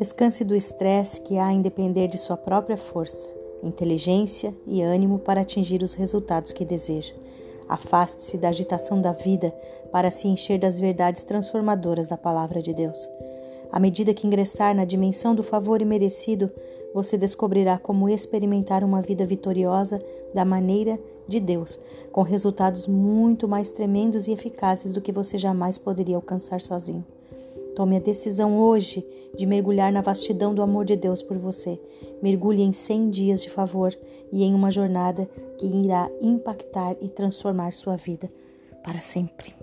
Descanse do estresse que há em depender de sua própria força, inteligência e ânimo para atingir os resultados que deseja. Afaste-se da agitação da vida para se encher das verdades transformadoras da palavra de Deus. À medida que ingressar na dimensão do favor imerecido, você descobrirá como experimentar uma vida vitoriosa da maneira de Deus, com resultados muito mais tremendos e eficazes do que você jamais poderia alcançar sozinho. Tome a decisão hoje de mergulhar na vastidão do amor de Deus por você. Mergulhe em 100 dias de favor e em uma jornada que irá impactar e transformar sua vida para sempre.